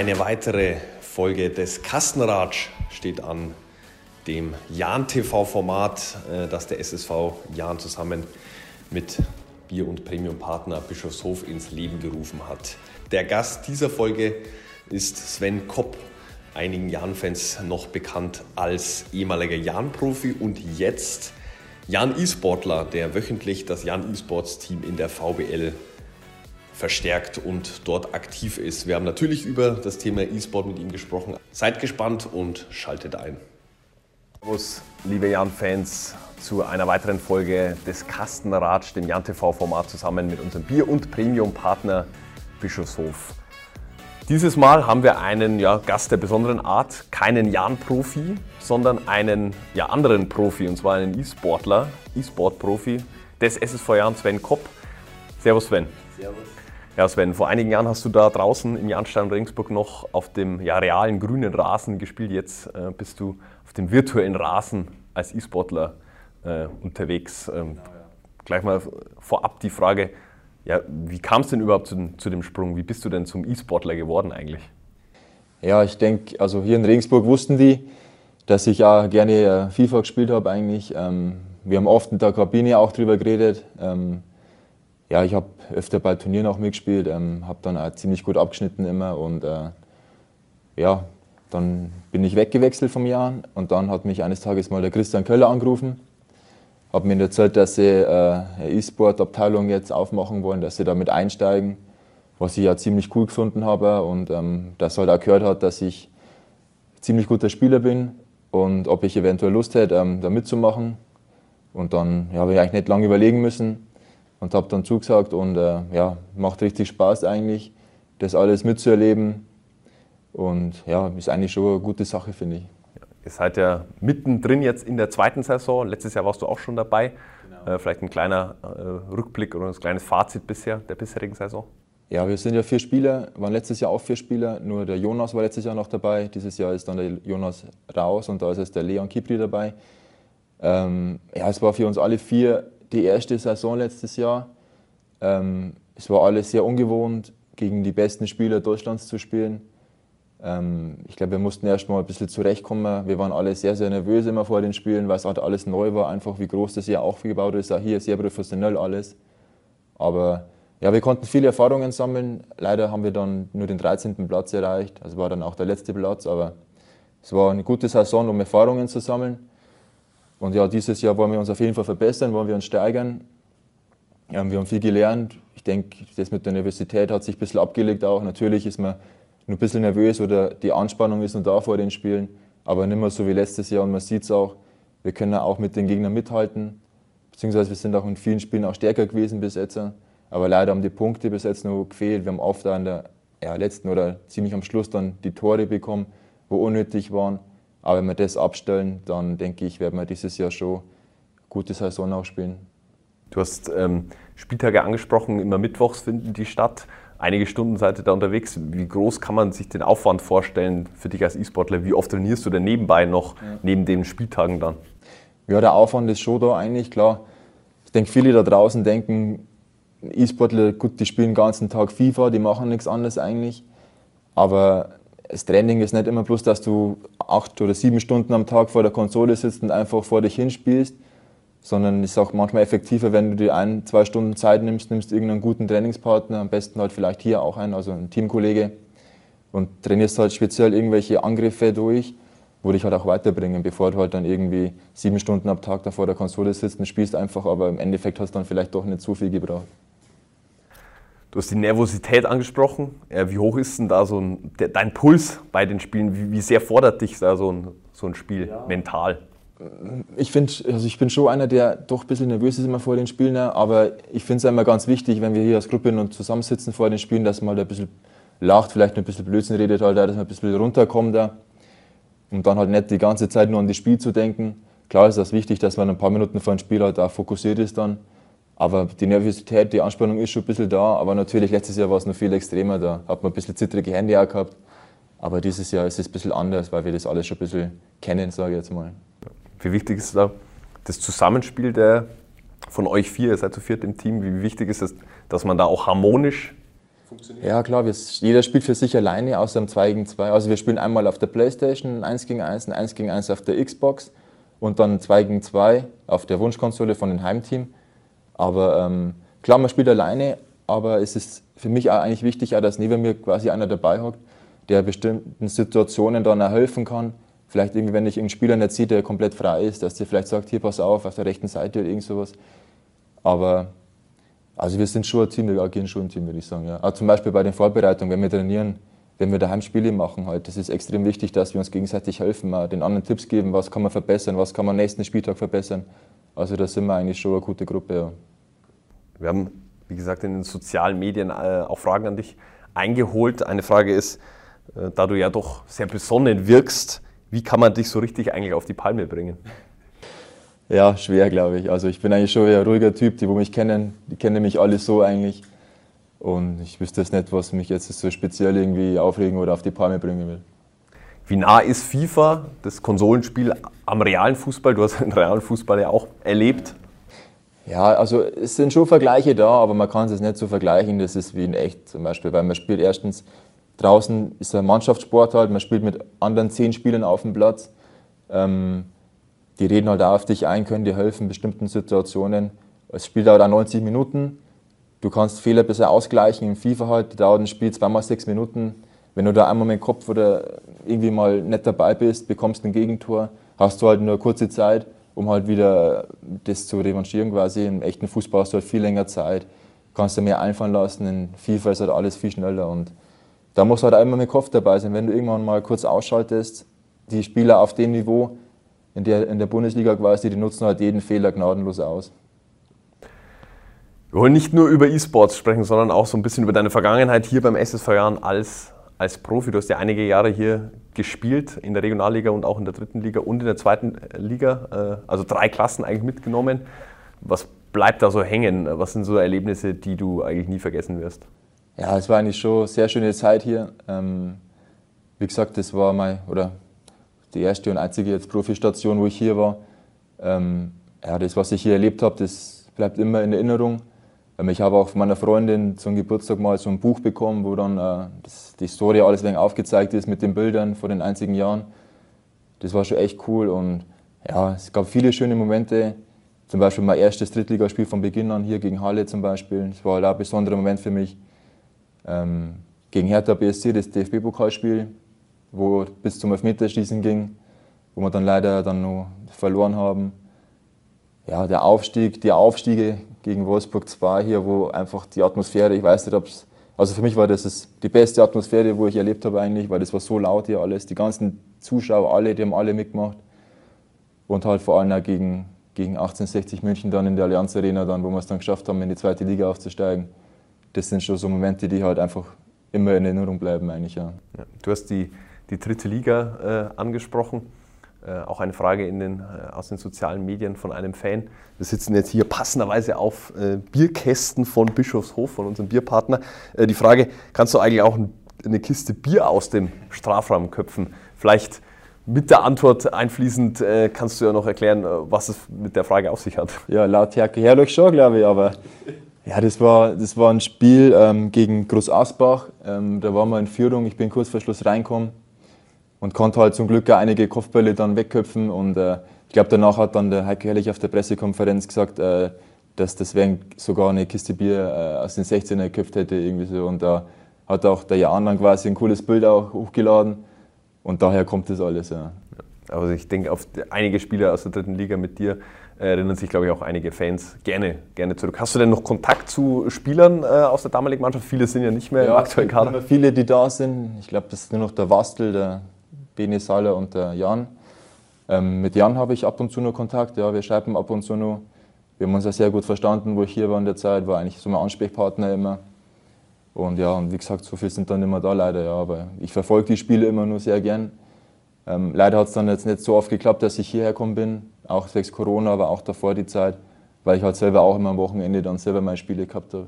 Eine weitere Folge des Kastenratsch steht an, dem Jahn-TV-Format, äh, das der SSV Jahn zusammen mit Bier- und Premium-Partner Bischofshof ins Leben gerufen hat. Der Gast dieser Folge ist Sven Kopp, einigen Jahn-Fans noch bekannt als ehemaliger Jahn-Profi und jetzt Jan E-Sportler, der wöchentlich das Jan E-Sports-Team in der VBL verstärkt und dort aktiv ist. Wir haben natürlich über das Thema E-Sport mit ihm gesprochen. Seid gespannt und schaltet ein. Servus, liebe Jan-Fans, zu einer weiteren Folge des Kastenratsch, dem Jan-TV-Format, zusammen mit unserem Bier- und Premium-Partner Bischofshof. Dieses Mal haben wir einen ja, Gast der besonderen Art, keinen Jan-Profi, sondern einen ja, anderen Profi, und zwar einen E-Sportler, E-Sport-Profi des SSV Jan, Sven Kopp. Servus Sven. Servus. Ja Sven, vor einigen Jahren hast du da draußen im Jahnstein Regensburg noch auf dem ja, realen grünen Rasen gespielt. Jetzt äh, bist du auf dem virtuellen Rasen als E-Sportler äh, unterwegs. Ähm, genau, ja. Gleich mal vorab die Frage, ja, wie kam es denn überhaupt zu, zu, dem Sprung? Wie bist du denn zum E-Sportler geworden eigentlich? Ja, ich denke, also hier in Regensburg wussten die, dass ich ja gerne äh, FIFA gespielt habe eigentlich. Ähm, wir haben oft in der Kabine auch drüber geredet. Ähm, ja, ich habe öfter bei Turnieren auch mitgespielt, ähm, habe dann auch ziemlich gut abgeschnitten immer und äh, ja, dann bin ich weggewechselt vom Jahr und dann hat mich eines Tages mal der Christian Köller angerufen habe mir erzählt, dass sie äh, eine E-Sport-Abteilung jetzt aufmachen wollen, dass sie damit einsteigen, was ich ja ziemlich cool gefunden habe und ähm, dass halt auch gehört hat, dass ich ziemlich guter Spieler bin und ob ich eventuell Lust hätte, ähm, da mitzumachen. Und dann ja, habe ich eigentlich nicht lange überlegen müssen und habe dann zugesagt und äh, ja, macht richtig Spaß eigentlich, das alles mitzuerleben und ja, ist eigentlich schon eine gute Sache, finde ich. Ihr seid ja mittendrin jetzt in der zweiten Saison. Letztes Jahr warst du auch schon dabei. Genau. Äh, vielleicht ein kleiner äh, Rückblick oder ein kleines Fazit bisher der bisherigen Saison. Ja, wir sind ja vier Spieler, waren letztes Jahr auch vier Spieler. Nur der Jonas war letztes Jahr noch dabei. Dieses Jahr ist dann der Jonas raus und da ist jetzt der Leon Kipri dabei. Ähm, ja, es war für uns alle vier die erste Saison letztes Jahr. Ähm, es war alles sehr ungewohnt, gegen die besten Spieler Deutschlands zu spielen. Ähm, ich glaube, wir mussten erst mal ein bisschen zurechtkommen. Wir waren alle sehr, sehr nervös immer vor den Spielen, weil es halt alles neu war, einfach wie groß das hier aufgebaut ist. Auch hier sehr professionell alles. Aber ja, wir konnten viele Erfahrungen sammeln. Leider haben wir dann nur den 13. Platz erreicht. Das war dann auch der letzte Platz, aber es war eine gute Saison, um Erfahrungen zu sammeln. Und ja, dieses Jahr wollen wir uns auf jeden Fall verbessern, wollen wir uns steigern. Ja, wir haben viel gelernt. Ich denke, das mit der Universität hat sich ein bisschen abgelegt auch. Natürlich ist man nur ein bisschen nervös oder die Anspannung ist noch da vor den Spielen, aber nicht mehr so wie letztes Jahr. Und man sieht es auch, wir können auch mit den Gegnern mithalten, beziehungsweise wir sind auch in vielen Spielen auch stärker gewesen bis jetzt. Aber leider haben die Punkte bis jetzt noch gefehlt. Wir haben oft an der ja, letzten oder ziemlich am Schluss dann die Tore bekommen, wo unnötig waren. Aber wenn wir das abstellen, dann denke ich, werden wir dieses Jahr schon eine gute Saison auch spielen. Du hast ähm, Spieltage angesprochen, immer mittwochs finden die statt einige Stunden seid ihr da unterwegs. Wie groß kann man sich den Aufwand vorstellen für dich als E-Sportler? Wie oft trainierst du denn nebenbei noch, ja. neben den Spieltagen dann? Ja, der Aufwand ist schon da eigentlich, klar. Ich denke, viele da draußen denken, E-Sportler, gut, die spielen den ganzen Tag FIFA, die machen nichts anderes eigentlich. Aber das Training ist nicht immer bloß, dass du acht oder sieben Stunden am Tag vor der Konsole sitzt und einfach vor dich hinspielst, sondern es ist auch manchmal effektiver, wenn du dir ein, zwei Stunden Zeit nimmst, nimmst irgendeinen guten Trainingspartner, am besten halt vielleicht hier auch einen, also einen Teamkollege und trainierst halt speziell irgendwelche Angriffe durch, wo dich halt auch weiterbringen, bevor du halt dann irgendwie sieben Stunden am Tag da vor der Konsole sitzt und spielst einfach, aber im Endeffekt hast du dann vielleicht doch nicht so viel gebraucht. Du hast die Nervosität angesprochen. Wie hoch ist denn da so ein, dein Puls bei den Spielen? Wie, wie sehr fordert dich da so ein, so ein Spiel ja. mental? ich finde, also ich bin schon einer, der doch ein bisschen nervös ist immer vor den Spielen, aber ich finde es immer ganz wichtig, wenn wir hier als Gruppe und zusammensitzen vor den Spielen, dass man da ein bisschen lacht, vielleicht ein bisschen Blödsinn redet, halt, dass man ein bisschen runterkommt da und dann halt nicht die ganze Zeit nur an das Spiel zu denken. Klar ist das wichtig, dass man ein paar Minuten vor dem Spiel halt auch fokussiert ist dann, aber die Nervosität, die Anspannung ist schon ein bisschen da, aber natürlich letztes Jahr war es noch viel extremer, da hat man ein bisschen zittrige Hände auch gehabt, aber dieses Jahr ist es ein bisschen anders, weil wir das alles schon ein bisschen kennen, sage ich jetzt mal. Wie wichtig ist da das Zusammenspiel der von euch vier, ihr seid zu viert im Team, wie wichtig ist es, dass man da auch harmonisch funktioniert? Ja, klar, wir, jeder spielt für sich alleine, außer im 2 gegen 2. Also wir spielen einmal auf der Playstation 1 gegen 1, ein 1 gegen 1 auf der Xbox und dann 2 gegen 2 auf der Wunschkonsole von dem Heimteam. Aber ähm, klar, man spielt alleine, aber es ist für mich auch eigentlich wichtig, auch, dass neben mir quasi einer dabei hockt, der bestimmten Situationen dann auch helfen kann. Vielleicht irgendwie, wenn ich einen Spieler nicht sehe, der komplett frei ist, dass der vielleicht sagt, hier pass auf, auf der rechten Seite oder irgend sowas. Aber also wir sind schon ein Team, wir agieren schon ein Team, würde ich sagen. Ja. Auch zum Beispiel bei den Vorbereitungen, wenn wir trainieren, wenn wir daheim Spiele machen, halt, das ist extrem wichtig, dass wir uns gegenseitig helfen, mal den anderen Tipps geben, was kann man verbessern, was kann man nächsten Spieltag verbessern. Also da sind wir eigentlich schon eine gute Gruppe. Ja. Wir haben, wie gesagt, in den sozialen Medien äh, auch Fragen an dich eingeholt. Eine Frage ist, äh, da du ja doch sehr besonnen wirkst, wie kann man dich so richtig eigentlich auf die Palme bringen? Ja, schwer, glaube ich. Also ich bin eigentlich schon ein ruhiger Typ, die, wo mich kennen, die kennen mich alle so eigentlich. Und ich wüsste jetzt nicht, was mich jetzt so speziell irgendwie aufregen oder auf die Palme bringen will. Wie nah ist FIFA, das Konsolenspiel, am realen Fußball? Du hast den realen Fußball ja auch erlebt. Ja, also es sind schon Vergleiche da, aber man kann es nicht so vergleichen. Das ist wie in echt zum Beispiel, weil man spielt erstens draußen, ist ein Mannschaftssport halt, man spielt mit anderen zehn Spielern auf dem Platz. Ähm, die reden halt auch auf dich ein, können dir helfen in bestimmten Situationen. Es spielt dauert auch 90 Minuten. Du kannst Fehler besser ausgleichen. Im FIFA halt dauert ein Spiel zweimal sechs Minuten. Wenn du da einmal mit dem Kopf oder irgendwie mal nicht dabei bist, bekommst ein Gegentor, hast du halt nur kurze Zeit, um halt wieder das zu revanchieren quasi. Im echten Fußball hast du halt viel länger Zeit, kannst du mehr einfallen lassen. In FIFA ist halt alles viel schneller und da musst du halt einmal mit Kopf dabei sein. Wenn du irgendwann mal kurz ausschaltest, die Spieler auf dem Niveau, in der, in der Bundesliga quasi, die nutzen halt jeden Fehler gnadenlos aus. Wir wollen nicht nur über E-Sports sprechen, sondern auch so ein bisschen über deine Vergangenheit hier beim SSV Jahren als, als Profi. Du hast ja einige Jahre hier gespielt, in der Regionalliga und auch in der dritten Liga und in der zweiten Liga, äh, also drei Klassen eigentlich mitgenommen. Was bleibt da so hängen? Was sind so Erlebnisse, die du eigentlich nie vergessen wirst? Ja, es war eigentlich schon eine sehr schöne Zeit hier. Ähm, wie gesagt, das war mein, oder die erste und einzige jetzt Profistation, wo ich hier war. Ähm, ja, das, was ich hier erlebt habe, das bleibt immer in Erinnerung. Ähm, ich habe auch von meiner Freundin zum Geburtstag mal so ein Buch bekommen, wo dann äh, das, die Story alles wenig aufgezeigt ist mit den Bildern von den einzigen Jahren. Das war schon echt cool und ja, es gab viele schöne Momente. Zum Beispiel mein erstes Drittligaspiel von Beginn an hier gegen Halle zum Beispiel. Das war halt ein besonderer Moment für mich. Ähm, gegen Hertha BSC, das DFB-Pokalspiel, wo bis zum Elfmeterschießen ging, wo wir dann leider dann noch verloren haben. Ja, der Aufstieg, die Aufstiege gegen Wolfsburg 2 hier, wo einfach die Atmosphäre, ich weiß nicht, ob es, also für mich war das die beste Atmosphäre, wo ich erlebt habe eigentlich, weil das war so laut hier alles, die ganzen Zuschauer, alle, die haben alle mitgemacht. Und halt vor allem auch gegen, gegen 1860 München dann in der Allianz Arena, dann, wo wir es dann geschafft haben, in die zweite Liga aufzusteigen. Das sind schon so Momente, die halt einfach immer in Erinnerung bleiben eigentlich, ja. ja du hast die die dritte Liga äh, angesprochen. Äh, auch eine Frage den, äh, aus den sozialen Medien von einem Fan. Wir sitzen jetzt hier passenderweise auf äh, Bierkästen von Bischofshof, von unserem Bierpartner. Die Frage, kannst du eigentlich auch ein, eine Kiste Bier aus dem Strafraum köpfen? Vielleicht mit der Antwort einfließend kannst du ja noch erklären, was es mit der Frage auf sich hat. Ja, laut Herke Herrlich schon, glaube ich, aber ja, das war, das war ein Spiel ähm, gegen Groß Asbach. Ähm, da waren wir in Führung, ich bin kurz vor Schluss reingekommen und konnte halt zum Glück auch einige Kopfbälle dann wegköpfen. Und äh, ich glaube, danach hat dann der Heiko Herrlich auf der Pressekonferenz gesagt, äh, dass das Deswegen sogar eine Kiste Bier äh, aus den 16er geköpft hätte. Irgendwie so. Und da hat auch der Jan dann quasi ein cooles Bild auch hochgeladen. Und daher kommt das alles. Ja. Also ich denke, auf einige Spieler aus der dritten Liga mit dir erinnern sich, glaube ich, auch einige Fans gerne, gerne zurück. Hast du denn noch Kontakt zu Spielern äh, aus der damaligen Mannschaft? Viele sind ja nicht mehr ja, im aktuellen Kader. Viele, die da sind. Ich glaube, das ist nur noch der Wastel, der Bene Saller und der Jan. Ähm, mit Jan habe ich ab und zu noch Kontakt, ja, wir schreiben ab und zu noch. Wir haben uns ja sehr gut verstanden, wo ich hier war in der Zeit, war eigentlich so mein Ansprechpartner immer. Und ja, und wie gesagt, so viele sind dann immer da leider, ja. Aber ich verfolge die Spiele immer nur sehr gern. Ähm, leider hat es dann jetzt nicht so oft geklappt, dass ich hierher gekommen bin, auch wegen Corona, aber auch davor die Zeit, weil ich halt selber auch immer am Wochenende dann selber meine Spiele gehabt habe.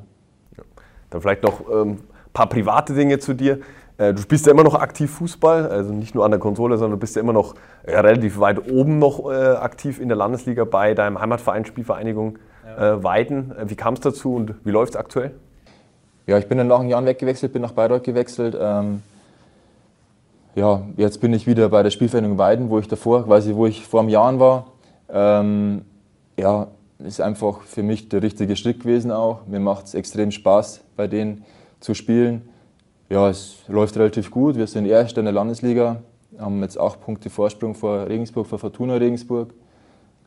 Ja. Dann vielleicht noch ein ähm, paar private Dinge zu dir. Äh, du spielst ja immer noch aktiv Fußball, also nicht nur an der Konsole, sondern du bist ja immer noch äh, relativ weit oben noch äh, aktiv in der Landesliga bei deinem Heimatverein Spielvereinigung ja. Weiden. Wie kam es dazu und wie läuft es aktuell? Ja, ich bin dann nach einem Jahr weggewechselt, bin nach Bayreuth gewechselt. Ähm, ja, jetzt bin ich wieder bei der Spielvereinigung Weiden, wo ich davor, quasi wo ich vor einem Jahr war. Ähm, ja, ist einfach für mich der richtige Schritt gewesen auch. Mir macht es extrem Spaß, bei denen zu spielen. Ja, es läuft relativ gut. Wir sind Erster in der Landesliga, haben jetzt acht Punkte Vorsprung vor Regensburg, vor Fortuna Regensburg.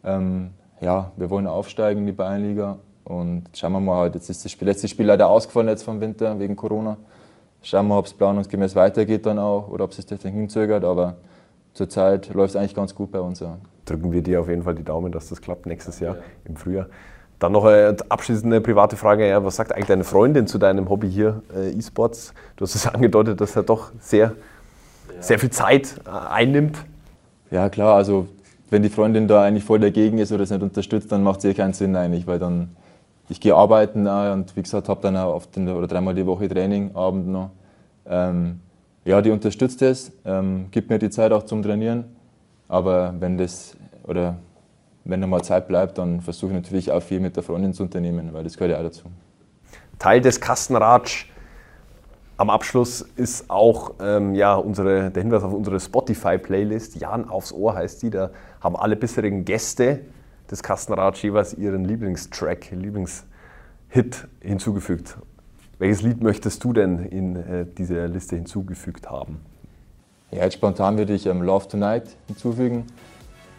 Ähm, ja, wir wollen aufsteigen in die Bayernliga und schauen wir mal, jetzt ist das letzte Spiel leider ausgefallen jetzt vom Winter wegen Corona. Schauen wir, ob es planungsgemäß weitergeht dann auch oder ob es sich hinzögert, aber zurzeit läuft es eigentlich ganz gut bei uns. Ja. Drücken wir dir auf jeden Fall die Daumen, dass das klappt nächstes Jahr ja. im Frühjahr. Dann noch eine abschließende private Frage. Ja, was sagt eigentlich deine Freundin zu deinem Hobby hier, äh, E-Sports? Du hast es angedeutet, dass er doch sehr, ja. sehr viel Zeit äh, einnimmt. Ja, klar. Also, wenn die Freundin da eigentlich voll dagegen ist oder es nicht unterstützt, dann macht es eh keinen Sinn eigentlich, weil dann ich gehe arbeiten und wie gesagt, habe dann auch oft oder dreimal die Woche Training, Abend noch. Ähm, ja, die unterstützt es, ähm, gibt mir die Zeit auch zum Trainieren. Aber wenn das oder wenn noch mal Zeit bleibt, dann versuche ich natürlich auch viel mit der Freundin zu unternehmen, weil das gehört ja auch dazu. Teil des Kastenratsch am Abschluss ist auch ähm, ja, unsere, der Hinweis auf unsere Spotify-Playlist. Jan aufs Ohr heißt die. Da haben alle bisherigen Gäste des Kastenratsch jeweils ihren Lieblingstrack, Lieblingshit hinzugefügt. Welches Lied möchtest du denn in äh, diese Liste hinzugefügt haben? Ja, jetzt spontan würde ich ähm, Love Tonight hinzufügen.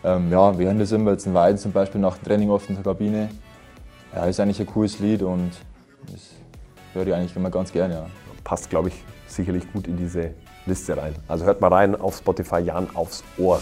Ähm, ja, wir hören das immer jetzt in Weiden zum Beispiel nach dem Training oft in der Kabine. Ja, ist eigentlich ein cooles Lied und das höre ich eigentlich immer ganz gerne. Ja. Passt, glaube ich, sicherlich gut in diese Liste rein. Also hört mal rein auf Spotify Jan aufs Ohr.